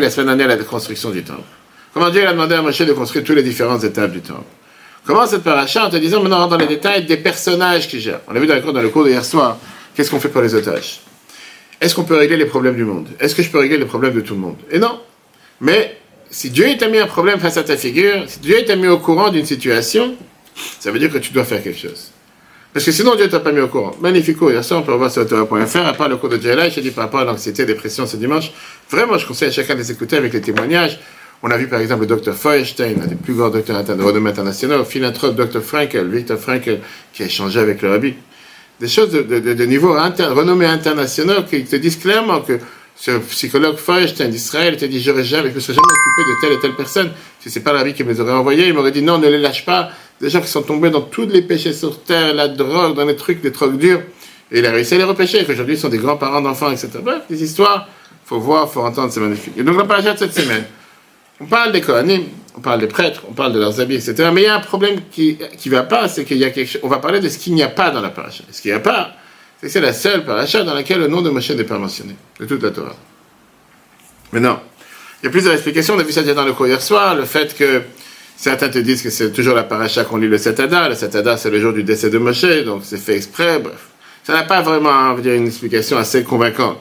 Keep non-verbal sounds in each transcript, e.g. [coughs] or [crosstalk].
la semaine dernière la construction du temple. Comment Dieu a demandé à Moshe de construire toutes les différentes étapes du temple? Comment cette paracha en te disant maintenant dans les détails des personnages qui gèrent. On a vu dans le cours, dans le d'hier soir, qu'est-ce qu'on fait pour les otages? Est-ce qu'on peut régler les problèmes du monde? Est-ce que je peux régler les problèmes de tout le monde? Et non. Mais si Dieu t'a mis un problème face à ta figure, si Dieu t'a mis au courant d'une situation, ça veut dire que tu dois faire quelque chose. Parce que sinon, Dieu t'a pas mis au courant. Magnifique cours. Hier soir, on peut revoir sur Torah.fr. À part le cours de Dieu j'ai dit par rapport à l'anxiété, dépression ce dimanche. Vraiment, je conseille à chacun de les écouter avec les témoignages. On a vu par exemple le docteur Feuerstein, un des plus grands docteurs de renommée internationale, philanthrope Dr. Frankel, Victor Frankel, qui a échangé avec le rabbi. Des choses de, de, niveau renommé international qui te disent clairement que ce psychologue Feuerstein d'Israël te dit jamais, je me serais jamais occupé de telle et telle personne. Si c'est pas la vie qui me les aurait envoyés, il m'aurait dit Non, ne les lâche pas. Des gens qui sont tombés dans tous les péchés sur terre, la drogue, dans les trucs, les drogues dures. Et il a réussi à les repêcher, qu'aujourd'hui ils sont des grands-parents d'enfants, etc. Bref, des histoires, faut voir, faut entendre, c'est magnifique. Et donc la page de cette semaine, on parle des Kohanim, on parle des prêtres, on parle de leurs habits, etc. Mais il y a un problème qui ne va pas, c'est qu'il y a quelque chose. On va parler de ce qu'il n'y a pas dans la paracha. Ce qu'il n'y a pas, c'est que c'est la seule paracha dans laquelle le nom de Moshe n'est pas mentionné, de toute la Torah. Mais non. Il y a plusieurs explications. On a vu ça dans le cours hier soir, le fait que certains te disent que c'est toujours la paracha qu'on lit le Satada. Le Satada, c'est le jour du décès de Moshe, donc c'est fait exprès, bref. Ça n'a pas vraiment dire, une explication assez convaincante.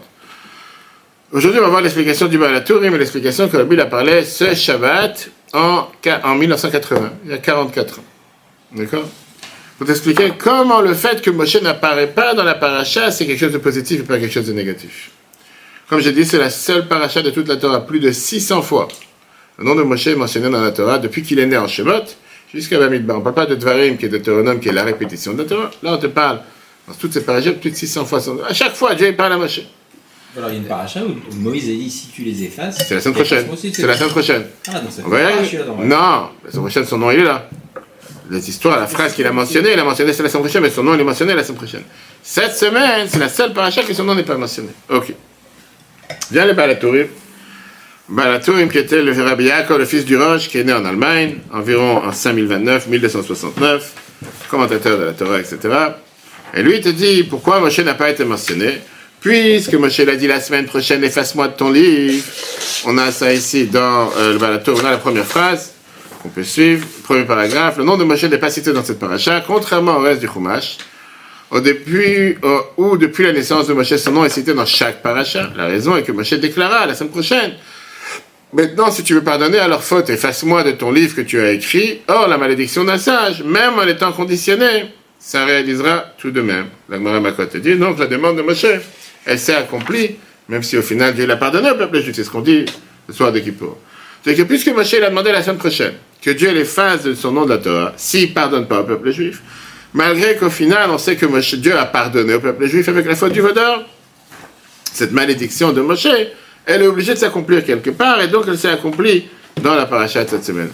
Aujourd'hui, on va voir l'explication du Balatourim et l'explication que Bible a parlé ce Shabbat en, en 1980, il y a 44 ans. D'accord? Pour t'expliquer comment le fait que Moshe n'apparaît pas dans la paracha, c'est quelque chose de positif et pas quelque chose de négatif. Comme j'ai dit, c'est la seule paracha de toute la Torah, plus de 600 fois. Le nom de Moshe est mentionné dans la Torah depuis qu'il est né en Shemot jusqu'à Bamidbar. On ne parle pas de Dvarim, qui est Deutéronome, qui est la répétition de la Torah. Là, on te parle, dans toutes ces parachas, plus de 600 fois. À chaque fois, Dieu parle à Moshe. Alors il y a une paracha où Moïse a dit si tu les effaces. C'est la semaine prochaine. C'est la semaine prochaine. Ah, donc ça fait Non, la semaine prochaine, son nom il est là. Les histoires, la phrase qu'il a mentionnée, il a mentionné c'est la semaine prochaine, mais son nom il est mentionné la semaine prochaine. Cette semaine, c'est la seule paracha que son nom n'est pas mentionné. Ok. Viens le Balatourim. Balatourim qui était le Rabbi Yaakov, le fils du Roche, qui est né en Allemagne, environ en 5029, 1269, commentateur de la Torah, etc. Et lui, il te dit pourquoi Moshe n'a pas été mentionné? Puisque Moshe l'a dit la semaine prochaine, efface-moi de ton livre. On a ça ici dans euh, le Balato, on a la première phrase qu'on peut suivre, premier paragraphe. Le nom de Moshe n'est pas cité dans cette paracha, contrairement au reste du Chumash. Au début, ou depuis la naissance de Moshe, son nom est cité dans chaque paracha. La raison est que Moshe déclara la semaine prochaine. Maintenant, si tu veux pardonner à leur faute, efface-moi de ton livre que tu as écrit. Or, la malédiction d'un sage, même en étant conditionné, ça réalisera tout de même. La dit la demande de Moshe elle s'est accomplie, même si au final Dieu l'a pardonné au peuple juif. C'est ce qu'on dit ce soir de Kippour. C'est que puisque Moshe l'a demandé la semaine prochaine que Dieu l'efface de son nom de la Torah, s'il ne pardonne pas au peuple juif, malgré qu'au final on sait que Dieu a pardonné au peuple juif avec la faute du vaudor, cette malédiction de Moshe, elle est obligée de s'accomplir quelque part, et donc elle s'est accomplie dans la paracha de cette semaine.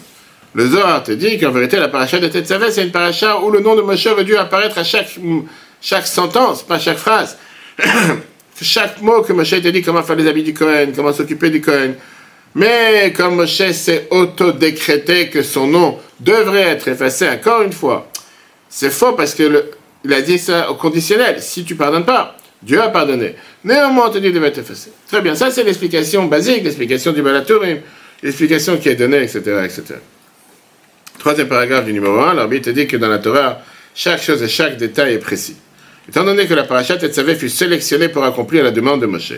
Le Zohar te dit qu'en vérité, la paracha de Tetzavé, c'est une paracha où le nom de Moshe aurait dû apparaître à chaque, chaque sentence, pas chaque phrase. [coughs] chaque mot que Moshe t'a dit, comment faire les habits du Cohen, comment s'occuper du Cohen. Mais comme Moshe s'est auto-décrété que son nom devrait être effacé encore une fois, c'est faux parce qu'il a dit ça au conditionnel. Si tu pardonnes pas, Dieu a pardonné. Néanmoins, on te dit devait être effacé. Très bien, ça c'est l'explication basique, l'explication du Balatourim, l'explication qui est donnée, etc., etc. Troisième paragraphe du numéro 1, l'arbitre dit que dans la Torah, chaque chose et chaque détail est précis. Étant donné que la parachat Tetzavé fut sélectionnée pour accomplir la demande de Moshe,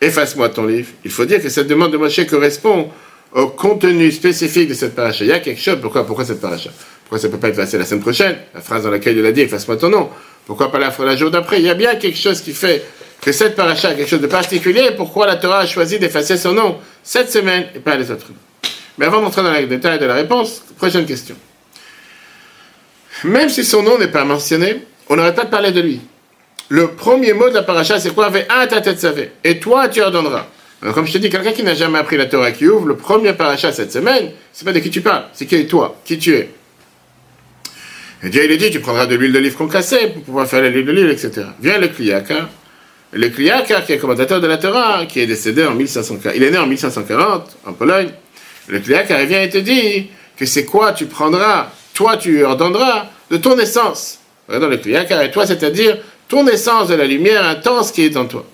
efface-moi ton livre, il faut dire que cette demande de Moshe correspond au contenu spécifique de cette paracha. Il y a quelque chose, pourquoi, pourquoi cette paracha? Pourquoi ça ne peut pas être effacé la semaine prochaine? La phrase dans laquelle il a dit efface-moi ton nom. Pourquoi pas la, la jour d'après? Il y a bien quelque chose qui fait que cette paracha a quelque chose de particulier. Pourquoi la Torah a choisi d'effacer son nom cette semaine et pas les autres? Mais avant d'entrer dans les détails de la réponse, prochaine question. Même si son nom n'est pas mentionné, on n'aurait pas de parler de lui. Le premier mot de la paracha, c'est quoi? Un ta tête savait. Et toi, tu ordonneras. Alors, comme je te dis, quelqu'un qui n'a jamais appris la Torah qui ouvre, le premier paracha cette semaine, c'est pas de qui tu parles, c'est qui est toi, qui tu es. Et Dieu, il dit, tu prendras de l'huile d'olive concassée pour pouvoir faire l'huile d'olive, etc. Viens le Kliyaka. Le Kliyaka, qui est commentateur de la Torah, qui est décédé en 1540, il est né en 1540, en Pologne. Le Kliyaka, il vient et te dit que c'est quoi tu prendras, toi tu ordonneras de ton essence dans le car et toi, c'est-à-dire ton essence de la lumière intense qui est en toi.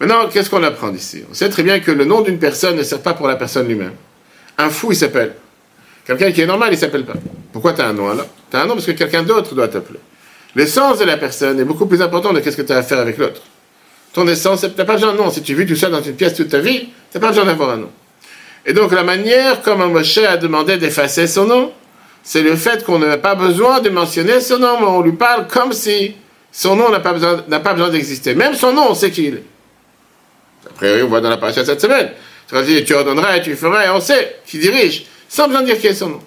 Maintenant, qu'est-ce qu'on apprend d'ici? On sait très bien que le nom d'une personne ne sert pas pour la personne lui-même. Un fou, il s'appelle. Quelqu'un qui est normal, il s'appelle pas. Pourquoi tu as un nom alors? Tu as un nom parce que quelqu'un d'autre doit t'appeler. L'essence de la personne est beaucoup plus importante de qu'est-ce que tu as à faire avec l'autre. Ton essence, tu n'as pas besoin de nom. Si tu vis tout seul dans une pièce toute ta vie, tu n'as pas besoin d'avoir un nom. Et donc la manière comme Moshe a demandé d'effacer son nom, c'est le fait qu'on n'a pas besoin de mentionner son nom, mais on lui parle comme si son nom n'a pas besoin, d'exister. Même son nom, on sait qui il est. Après, on voit dans la parasha cette semaine. Tu ordonneras et tu feras, et on sait qui dirige, sans besoin de dire quel est son nom.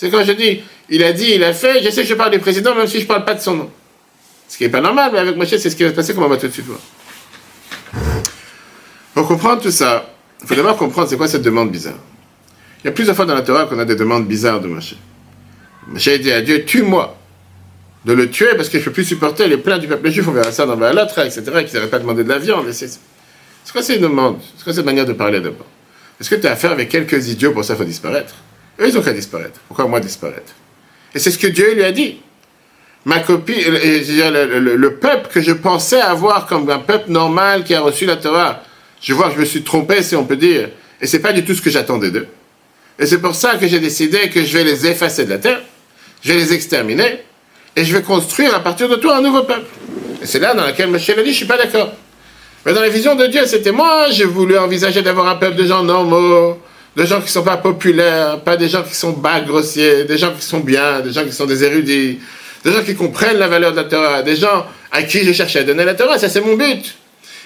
C'est quand je dis, il a dit, il a fait, je sais que je parle du président, même si je ne parle pas de son nom. Ce qui n'est pas normal, mais avec Moshe, c'est ce qui va se passer, comme on va tout de suite voir. Pour comprendre tout ça, il faut d'abord comprendre c'est quoi cette demande bizarre. Il y a plusieurs fois dans la Torah qu'on a des demandes bizarres de Moshe. Moshe dit à Dieu, tue-moi. De le tuer parce que je ne peux plus supporter les plaintes du peuple juif, on verra ça dans Valatra, etc., qu'ils n'auraient pas demandé de la viande. C'est quoi ces demandes? C'est quoi cette manière de parler d'abord? Est-ce que tu as affaire avec quelques idiots pour ça, il faut disparaître? Eux, ils ont qu'à disparaître. Pourquoi moi disparaître Et c'est ce que Dieu lui a dit. Ma copie, le, le, le, peuple que je pensais avoir comme un peuple normal qui a reçu la Torah, je vois que je me suis trompé, si on peut dire, et c'est pas du tout ce que j'attendais d'eux. Et c'est pour ça que j'ai décidé que je vais les effacer de la terre, je vais les exterminer, et je vais construire à partir de toi un nouveau peuple. Et c'est là dans lequel Michel a dit, je suis pas d'accord. Mais dans la vision de Dieu, c'était moi, j'ai voulu envisager d'avoir un peuple de gens normaux, de gens qui ne sont pas populaires, pas des gens qui sont bas, grossiers, des gens qui sont bien, des gens qui sont des érudits, des gens qui comprennent la valeur de la Torah, des gens à qui je cherchais à donner la Torah, ça c'est mon but.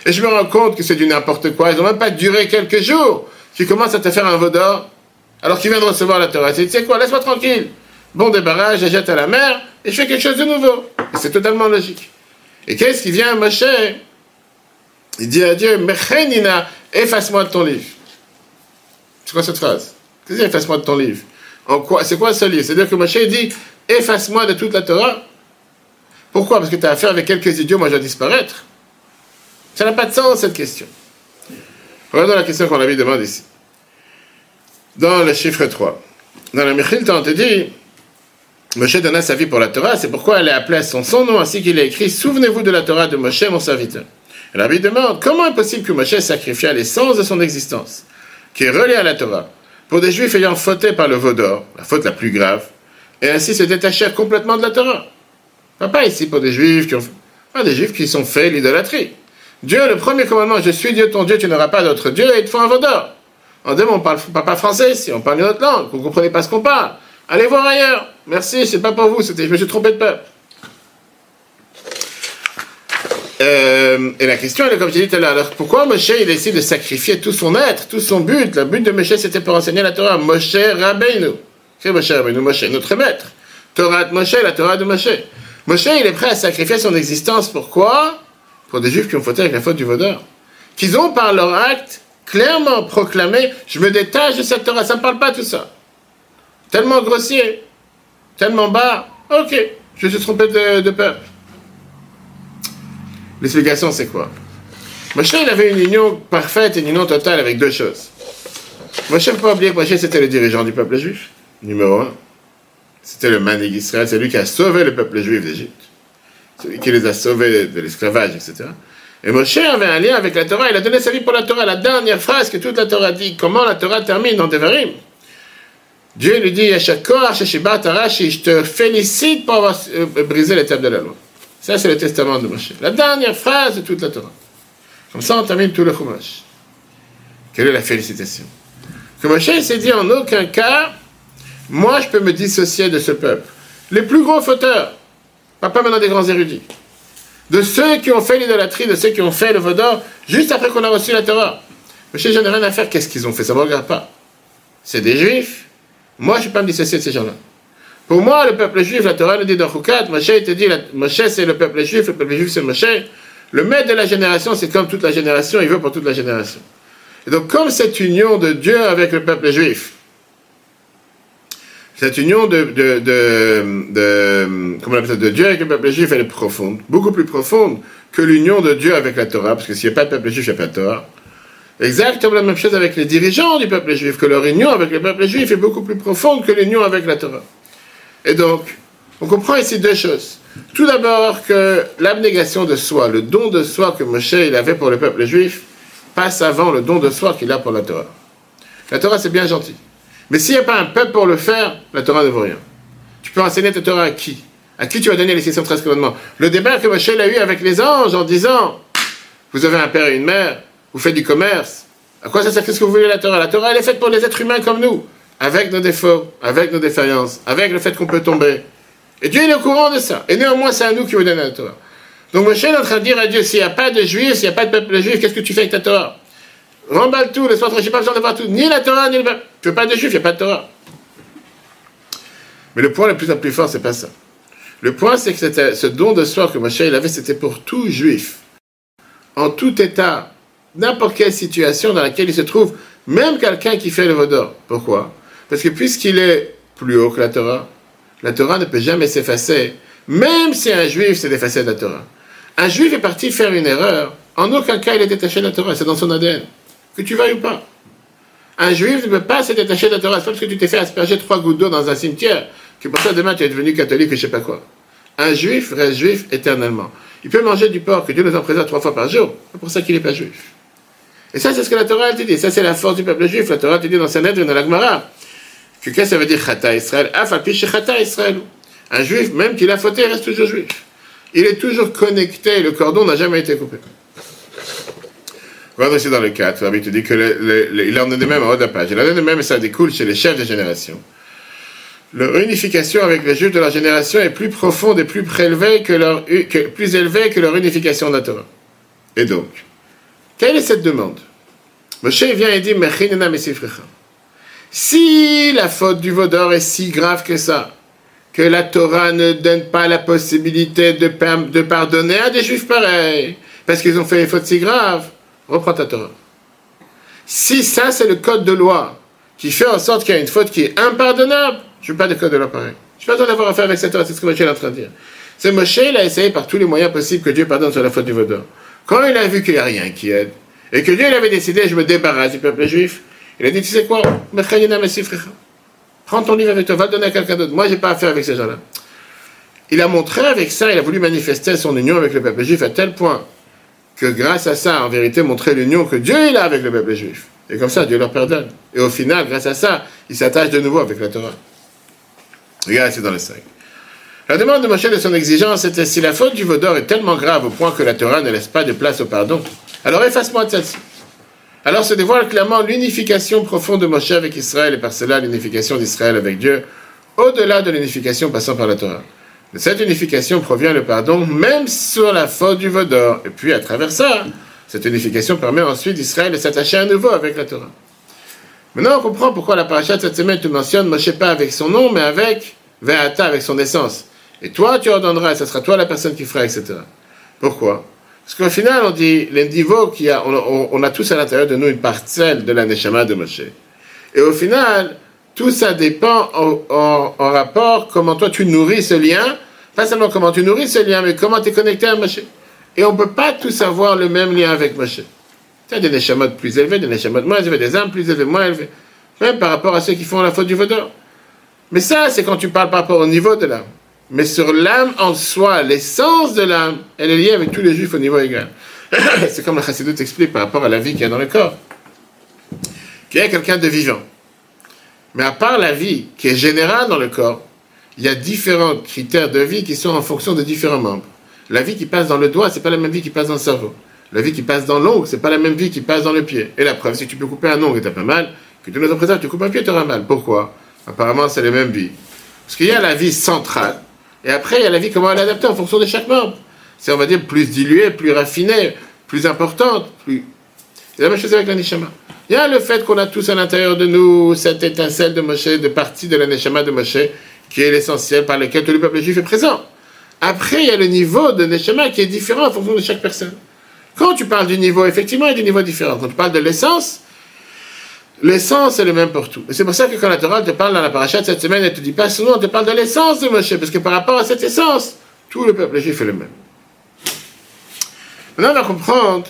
Et je me rends compte que c'est du n'importe quoi. Ils n'ont même pas duré quelques jours. Tu commences à te faire un vaudor alors qu'il vient de recevoir la Torah. Tu sais quoi, laisse-moi tranquille. Bon débarras, je jette à la mer et je fais quelque chose de nouveau. Et c'est totalement logique. Et qu'est-ce qui vient, Moshe? Il dit à Dieu, Mechenina, efface-moi de ton livre. C'est quoi cette phrase? Qu'est-ce que efface-moi de ton livre en quoi, C'est quoi ce livre? C'est-à-dire que Moshe dit, efface-moi de toute la Torah. Pourquoi? Parce que tu as affaire avec quelques idiots, moi je vais disparaître. Ça n'a pas de sens, cette question. Regardons la question qu'on avait demandé ici. Dans le chiffre 3. Dans le Michil, on te dit, Moshe donna sa vie pour la Torah, c'est pourquoi elle est appelée à son, son nom, ainsi qu'il est écrit, Souvenez-vous de la Torah de Moshe, mon serviteur. La demande, comment est possible que Moshe sacrifia l'essence de son existence, qui est reliée à la Torah, pour des Juifs ayant fauté par le Vaudor, la faute la plus grave, et ainsi se détacher complètement de la Torah Pas ici pour des Juifs qui ont, pas des Juifs qui sont faits l'idolâtrie. Dieu, le premier commandement, je suis Dieu ton Dieu, tu n'auras pas d'autre Dieu, et il te faut un vaudor. En deux, on parle pas français ici, on parle une autre langue, vous ne comprenez pas ce qu'on parle. Allez voir ailleurs. Merci, c'est pas pour vous, c'était, je me suis trompé de peuple. Euh, et la question, elle est comme je disais tout à l'heure, pourquoi Moshe, il décide de sacrifier tout son être, tout son but? Le but de Moshe, c'était pour enseigner la Torah. Moshe Rabbeinu. C'est Moshe Rabbeinu, Moshe, notre maître. Torah de Moshe, la Torah de Moshe. Moshe, il est prêt à sacrifier son existence. Pourquoi? Pour des juifs qui ont fauté avec la faute du vaudeur, qu'ils ont par leur acte clairement proclamé Je me détache de cette Torah, ça ne parle pas tout ça. Tellement grossier, tellement bas, ok, je suis trompé de, peuple. L'explication, c'est quoi? Moshe, il avait une union parfaite, une union totale avec deux choses. Moshe, ne pas oublier que Moshe, c'était le dirigeant du peuple juif, numéro un. C'était le manig Israël, c'est lui qui a sauvé le peuple juif d'Égypte celui qui les a sauvés de l'esclavage, etc. Et Moshe avait un lien avec la Torah, il a donné sa vie pour la Torah. La dernière phrase que toute la Torah dit, comment la Torah termine dans Devarim? Dieu lui dit, je te félicite pour avoir euh, brisé l'étape de la loi. Ça, c'est le testament de Moshe. La dernière phrase de toute la Torah. Comme ça, on termine tout le Chumash. Quelle est la félicitation? Que Moshe s'est dit en aucun cas, moi, je peux me dissocier de ce peuple. Les plus gros fauteurs, pas maintenant des grands érudits. De ceux qui ont fait l'idolâtrie, de ceux qui ont fait le vaudor, juste après qu'on a reçu la Torah. Monsieur, je n'ai rien à faire. Qu'est-ce qu'ils ont fait? Ça ne me regarde pas. C'est des juifs. Moi, je ne suis pas me dissocier de ces gens-là. Pour moi, le peuple juif, la Torah le dit dans Choukat, Moshe te dit, Moshe c'est le peuple juif, le peuple juif c'est Moshe. Le maître de la génération, c'est comme toute la génération, il veut pour toute la génération. Et donc, comme cette union de Dieu avec le peuple juif, cette union de, de Dieu avec le peuple juif, elle est profonde, beaucoup plus profonde que l'union de Dieu avec la Torah, parce que s'il n'y a pas de peuple juif, il n'y a pas de Torah. Exactement la même chose avec les dirigeants du peuple juif, que leur union avec le peuple juif est beaucoup plus profonde que l'union avec la Torah. Et donc, on comprend ici deux choses. Tout d'abord que l'abnégation de soi, le don de soi que Moshe avait pour le peuple juif, passe avant le don de soi qu'il a pour la Torah. La Torah, c'est bien gentil. Mais s'il n'y a pas un peuple pour le faire, la Torah ne vaut rien. Tu peux enseigner ta Torah à qui? À qui tu vas donner les 613 commandements? Le débat que Moshe a eu avec les anges en disant Vous avez un père et une mère, vous faites du commerce. À quoi ça sert? Qu'est-ce que vous voulez la Torah? La Torah, elle est faite pour les êtres humains comme nous, avec nos défauts, avec nos défaillances, avec le fait qu'on peut tomber. Et Dieu est au courant de ça. Et néanmoins, c'est à nous qui vous donne la Torah. Donc Moshe est en train de dire à Dieu, s'il n'y a pas de juifs, s'il n'y a pas de peuple juif, qu'est-ce que tu fais avec ta Torah? Remballe tout, laisse-moi tranquille, pas besoin d'avoir tout. Ni la Torah, ni le peuple. Tu veux pas de juifs, il n'y a pas de Torah. Mais le point le plus, le plus fort, c'est pas ça. Le point, c'est que c'était ce don de soi que Moshe il avait, c'était pour tout juif. En tout état, n'importe quelle situation dans laquelle il se trouve, même quelqu'un qui fait le vaudor. Pourquoi? Parce que puisqu'il est plus haut que la Torah, la Torah ne peut jamais s'effacer, même si un juif s'est défacé de la Torah. Un juif est parti faire une erreur, en aucun cas il est détaché de la Torah, c'est dans son ADN, que tu veuilles ou pas. Un juif ne peut pas se détacher de la Torah, c'est pas parce que tu t'es fait asperger trois gouttes d'eau dans un cimetière que pour ça demain tu es devenu catholique et je sais pas quoi. Un juif reste juif éternellement. Il peut manger du porc que Dieu nous en présente trois fois par jour, c'est pour ça qu'il n'est pas juif. Et ça, c'est ce que la Torah te dit. Ça, c'est la force du peuple juif. La Torah te dit dans Sanhedrin et dans la Gemara que qu'est-ce que ça veut dire Chata Israël? Chata Israël. Un juif, même qu'il a fauté, reste toujours juif. Il est toujours connecté, le cordon n'a jamais été coupé. Regarde aussi dans le 4, Rabbi te dit qu'il en est de même en haut de la page. Il en est de même et ça découle chez les chefs de génération. Leur unification avec les juifs de leur génération est plus profonde et plus prélevée que leur, plus élevée que leur unification de Torah. Et donc, quelle est cette demande? Moshe vient et dit Si la faute du vaudor est si grave que ça, que la Torah ne donne pas la possibilité de, pardonner à des juifs pareils, parce qu'ils ont fait une faute si grave, reprends ta Torah. Si ça, c'est le code de loi qui fait en sorte qu'il y a une faute qui est impardonnable, je ne veux pas de code de loi pareil. Je n'ai pas d'avoir affaire avec cette Torah, c'est ce que Moshe est en train de dire. C'est Moshe, il a essayé par tous les moyens possibles que Dieu pardonne sur la faute du vaudor. Quand il a vu qu'il n'y a rien qui aide, et que Dieu il avait décidé, je me débarrasse du peuple juif, il a dit, tu sais quoi, prends ton livre avec toi, va le donner à quelqu'un d'autre. Moi, je n'ai pas affaire avec ces gens-là. Il a montré avec ça, il a voulu manifester son union avec le peuple juif à tel point que grâce à ça, en vérité, montrer l'union que Dieu est là avec le peuple juif. Et comme ça, Dieu leur pardonne. Et au final, grâce à ça, il s'attache de nouveau avec la Torah. Regarde, c'est dans le 5. La demande de Moshe de son exigence était si la faute du vaudor est tellement grave au point que la Torah ne laisse pas de place au pardon, alors efface-moi de celle-ci. Alors se dévoile clairement l'unification profonde de Moshe avec Israël et par cela l'unification d'Israël avec Dieu, au-delà de l'unification passant par la Torah. De cette unification provient le pardon, même sur la faute du vaudor. Et puis à travers ça, cette unification permet ensuite d'Israël de s'attacher à nouveau avec la Torah. Maintenant, on comprend pourquoi la paracha de cette semaine te mentionne Moshe pas avec son nom, mais avec Ve'ata, avec son essence. Et toi, tu ordonneras, ce sera toi la personne qui fera, etc. Pourquoi? Parce qu'au final, on dit, niveaux qu'il a, on, a tous à l'intérieur de nous une parcelle de la Neshama de Moshe. Et au final, tout ça dépend en, rapport comment toi tu nourris ce lien, pas seulement comment tu nourris ce lien, mais comment tu es connecté à Moshe. Et on ne peut pas tous avoir le même lien avec Moshe. Tu as des Neshamot plus élevés, des Neshamot moins élevés, des âmes plus élevées, moins élevées. Même par rapport à ceux qui font la faute du vaudor. Mais ça, c'est quand tu parles par rapport au niveau de l'âme. Mais sur l'âme en soi, l'essence de l'âme, elle est liée avec tous les juifs au niveau égal. [coughs] c'est comme le chassidut explique par rapport à la vie qu'il y a dans le corps. Qu'il y a quelqu'un de vivant. Mais à part la vie qui est générale dans le corps, il y a différents critères de vie qui sont en fonction de différents membres. La vie qui passe dans le doigt, c'est pas la même vie qui passe dans le cerveau. La vie qui passe dans l'ongle, c'est pas la même vie qui passe dans le pied. Et la preuve, si tu peux couper un ongle et t'as pas mal, que tu nous en présentes, tu coupes un pied, tu auras mal. Pourquoi? Apparemment, c'est les mêmes vies. Parce qu'il y a la vie centrale, et après, il y a la vie comment elle est adaptée en fonction de chaque membre. C'est, on va dire, plus diluée, plus raffinée, plus importante, plus... C'est la même chose avec la Neshama. Il y a le fait qu'on a tous à l'intérieur de nous cette étincelle de Moshe, de partie de la Neshama de Moshe, qui est l'essentiel par lequel tout le peuple juif est présent. Après, il y a le niveau de Neshama qui est différent en fonction de chaque personne. Quand tu parles du niveau, effectivement, il y a des niveaux différents. Quand tu parles de l'essence, L'essence est le même pour tout. Et c'est pour ça que quand la Torah te parle dans la paracha cette semaine, elle te dit pas souvent, elle te parle de l'essence de Moshe, parce que par rapport à cette essence, tout le peuple juif est le même. Maintenant, on va comprendre,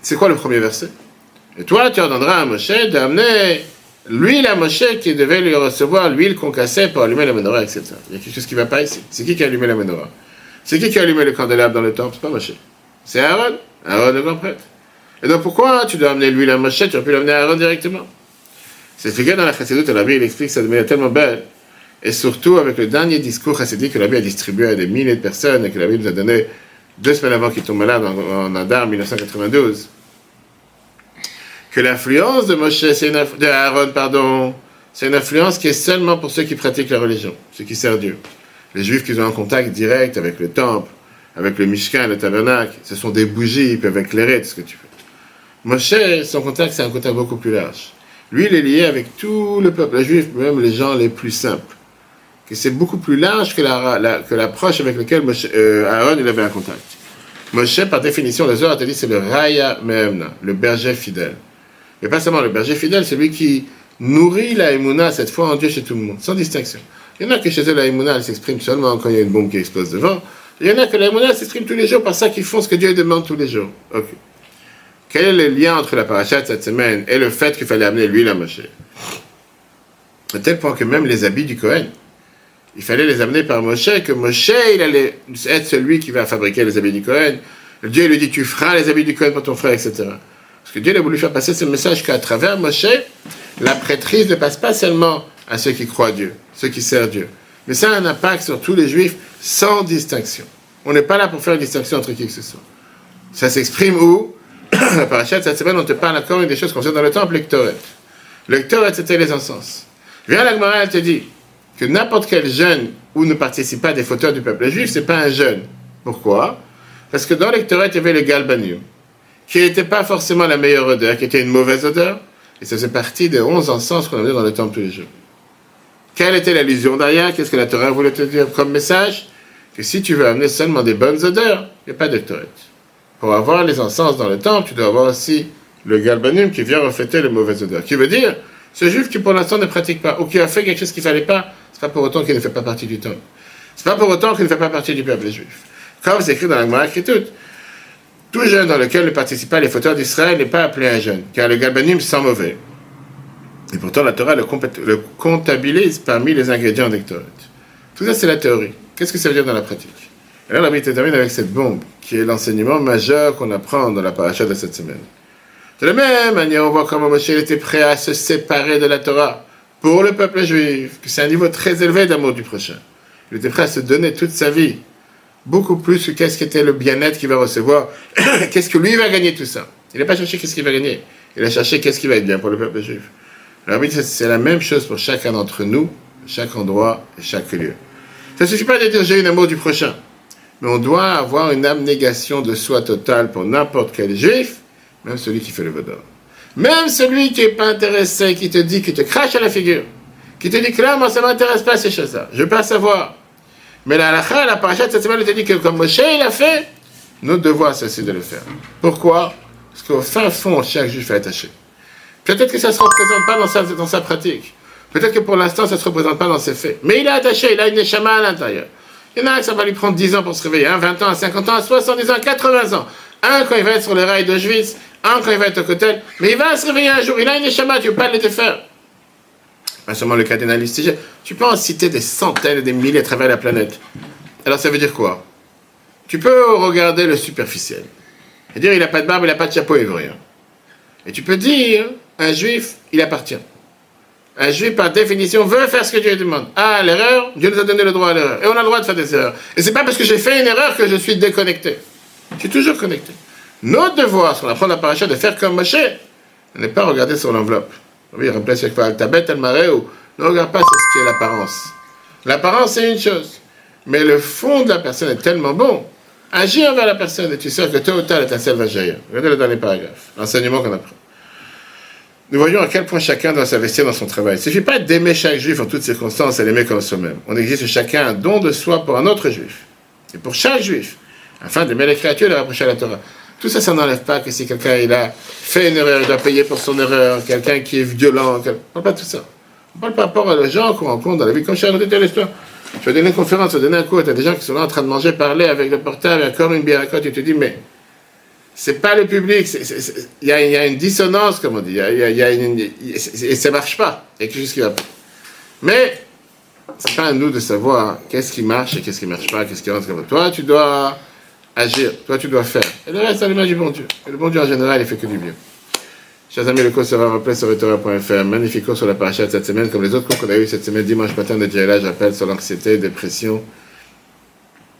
c'est quoi le premier verset? Et toi, tu ordonneras à Moshe d'amener l'huile à Moshe qui devait lui recevoir l'huile qu'on cassait pour allumer la menorah, etc. Il y a quelque chose qui ne va pas ici. C'est qui qui a allumé la menorah? C'est qui qui a allumé le candélabre dans le temple? C'est pas Moshe. C'est Aaron, Aaron le grand prêtre. Et donc pourquoi tu dois amener l'huile à Moshe, tu aurais pu l'amener à Aaron directement C'est expliqué dans la Chassidut, la Bible il explique ça de manière tellement belle. Et surtout avec le dernier discours chassidique que la Bible a distribué à des milliers de personnes et que la Bible nous a donné deux semaines avant qu'il tombe malade en, en Adar 1992. Que l'influence de Moshe, c'est une, de Aaron, pardon, c'est une influence qui est seulement pour ceux qui pratiquent la religion, ceux qui servent Dieu. Les Juifs qui ont un contact direct avec le temple, avec le Mishkan, le tabernacle, ce sont des bougies, ils peuvent éclairer tout ce que tu veux. Moshe, son contact, c'est un contact beaucoup plus large. Lui, il est lié avec tout le peuple juif, même les gens les plus simples. C'est beaucoup plus large que, la, l'approche avec laquelle euh, Aaron il avait un contact. Moshe, par définition, les a dit, c'est le Raya Memna, le berger fidèle. Mais pas seulement le berger fidèle, c'est lui qui nourrit la Emouna, cette fois en Dieu chez tout le monde, sans distinction. Il y en a que chez eux, la Emouna, elle s'exprime seulement quand il y a une bombe qui explose devant. Il y en a que la Emouna s'exprime tous les jours par ça qu'ils font ce que Dieu demande tous les jours. Quel est le lien entre la paracha cette semaine et le fait qu'il fallait amener l'huile à Moshe? À tel point que même les habits du Cohen, il fallait les amener par Moshe, que Moshe, il allait être celui qui va fabriquer les habits du Cohen. Dieu lui dit, tu feras les habits du Cohen pour ton frère, etc. Parce que Dieu a voulu faire passer ce message qu'à travers Moshe, la prêtrise ne passe pas seulement à ceux qui croient Dieu, ceux qui servent Dieu. Mais ça a un impact sur tous les juifs sans distinction. On n'est pas là pour faire une distinction entre qui que ce soit. Ça s'exprime où? [coughs] La parachute, cette semaine, on te parle encore des choses qu'on sait dans le temple, lectoret. Lectoret, c'était les encens. Viens la Gemara, elle te dit que n'importe quel jeune où ne participe pas des fauteurs du peuple juif, c'est pas un jeune. Pourquoi? Parce que dans lectoret, il y avait le galbanium, qui n'était pas forcément la meilleure odeur, qui était une mauvaise odeur, et ça faisait partie des onze encens qu'on avait dans le temple tous les jours. Quelle était l'allusion derrière? Qu'est-ce que la Torah voulait te dire comme message? Que si tu veux amener seulement des bonnes odeurs, il n'y a pas de Torah. Pour avoir les encens dans le temple, tu dois avoir aussi le galbanum qui vient refléter les mauvaises odeurs. Qui veut dire, ce juif qui pour l'instant ne pratique pas, ou qui a fait quelque chose qu'il ne fallait pas, c'est pas pour autant qu'il ne fait pas partie du temple. C'est pas pour autant qu'il ne fait pas partie du peuple juif. Comme c'est écrit dans la Gemara écriture, tout jeune dans lequel ne participent pas les fauteurs d'Israël n'est pas appelé un jeune, car le galbanim sent mauvais. Et pourtant, la Torah le, comptabilise parmi les ingrédients des Tout ça, c'est la théorie. Qu'est-ce que ça veut dire dans la pratique? Et là, la Bible termine avec cette bombe, qui est l'enseignement majeur qu'on apprend dans la paracha de cette semaine. De la même manière, on voit comment Moshe était prêt à se séparer de la Torah pour le peuple juif, que c'est un niveau très élevé d'amour du prochain. Il était prêt à se donner toute sa vie, beaucoup plus que qu'est-ce qu'était le bien-être qu'il va recevoir, [coughs] qu'est-ce que lui va gagner tout ça? Il n'a pas cherché qu'est-ce qu'il va gagner, il a cherché qu'est-ce qui va être bien pour le peuple juif. Alors, c'est la même chose pour chacun d'entre nous, chaque endroit chaque lieu. Ça ne suffit pas de dire j'ai un amour du prochain, mais on doit avoir une abnégation de soi totale pour n'importe quel juif, même celui qui fait le vaudor. Même celui qui n'est pas intéressé, qui te dit, qui te crache à la figure, qui te dit moi, ça ne m'intéresse pas ces choses-là, je ne veux pas savoir. Mais la halakha, la parachat, cette semaine, te dit que comme Moshe, il a fait, notre devoir, c'est de le faire. Pourquoi? Parce qu'au fin fond, chaque juif est attaché. Peut-être que ça ne se représente pas dans sa, dans sa pratique. Peut-être que pour l'instant, ça ne se représente pas dans ses faits. Mais il est attaché, il a une échama à l'intérieur. Il y en a un ça va lui prendre 10 ans pour se réveiller, un 20 ans, 50 ans, 70 ans, 80 ans. Un quand il va être sur les rails de Juif, un quand il va être au côté. Mais il va se réveiller un jour, il a une échama, tu ne peux pas le défaire. Pas seulement le cardinal Tu peux en citer des centaines et des milliers à travers la planète. Alors ça veut dire quoi? Tu peux regarder le superficiel. Et dire il n'a pas de barbe, il n'a pas de chapeau, il veut rien. Et tu peux dire un juif, il appartient. Un juif, par définition, veut faire ce que Dieu lui demande. Ah, l'erreur, Dieu nous a donné le droit à l'erreur. Et on a le droit de faire des erreurs. Et c'est pas parce que j'ai fait une erreur que je suis déconnecté. Je suis toujours connecté. Notre devoir, sur la apprend la paracha, de faire comme Moshe, n'est pas regarder sur l'enveloppe. Oui, remplace chaque fois Altabet, Almaré, ou ne regarde pas ce qui est l'apparence. L'apparence, c'est une chose. Mais le fond de la personne est tellement bon. Agis envers la personne et tu sais que tôt ou tard, l'étincelle va jaillir. Regardez le dernier paragraphe. L'enseignement qu'on apprend nous voyons à quel point chacun doit s'investir dans son travail. Il ne suffit pas d'aimer chaque juif en toutes circonstances et l'aimer comme soi-même. On existe chacun un don de soi pour un autre juif. Et pour chaque juif, afin d'aimer les créatures et de rapprocher à la Torah. Tout ça, ça n'enlève pas que si quelqu'un a fait une erreur, il doit payer pour son erreur, quelqu'un qui est violent, on ne parle pas de tout ça. On parle par rapport aux gens qu'on rencontre dans la vie. Comme je suis l'histoire, je vais donner une conférence, je vais donner un cours, tu as des gens qui sont là en train de manger, parler avec le portable, encore une bière à côté, tu te dis, mais c'est pas le public, il y, a une dissonance, comme on dit, y a, et ça marche pas, il y a qui va. Mais, c'est pas à nous de savoir qu'est-ce qui marche et qu'est-ce qui marche pas, qu'est-ce qui rentre toi, tu dois agir. Toi, tu dois faire. Et le reste, c'est l'image du bon Dieu. Et le bon Dieu, en général, il fait que du bien. Chers amis, le cours sera rappelé sur Torah.fr. Magnifique cours sur la paracha de cette semaine, comme les autres cours qu'on a eu cette semaine, dimanche matin de là, j'appelle sur l'anxiété, dépression.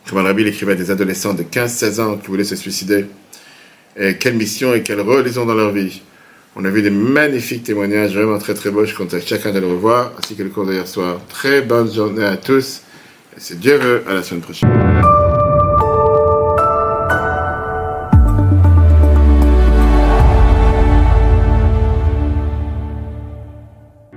Comme le rabbi l'écrivait des adolescents de 15-16 ans qui voulaient se suicider. Et quelle mission et quel rôle ils ont dans leur vie. On a vu des magnifiques témoignages, vraiment très très beaux. Je compte chacun de le revoir, ainsi que le cours d'hier soir. Très bonne journée à tous. Et si Dieu veut, à la semaine prochaine.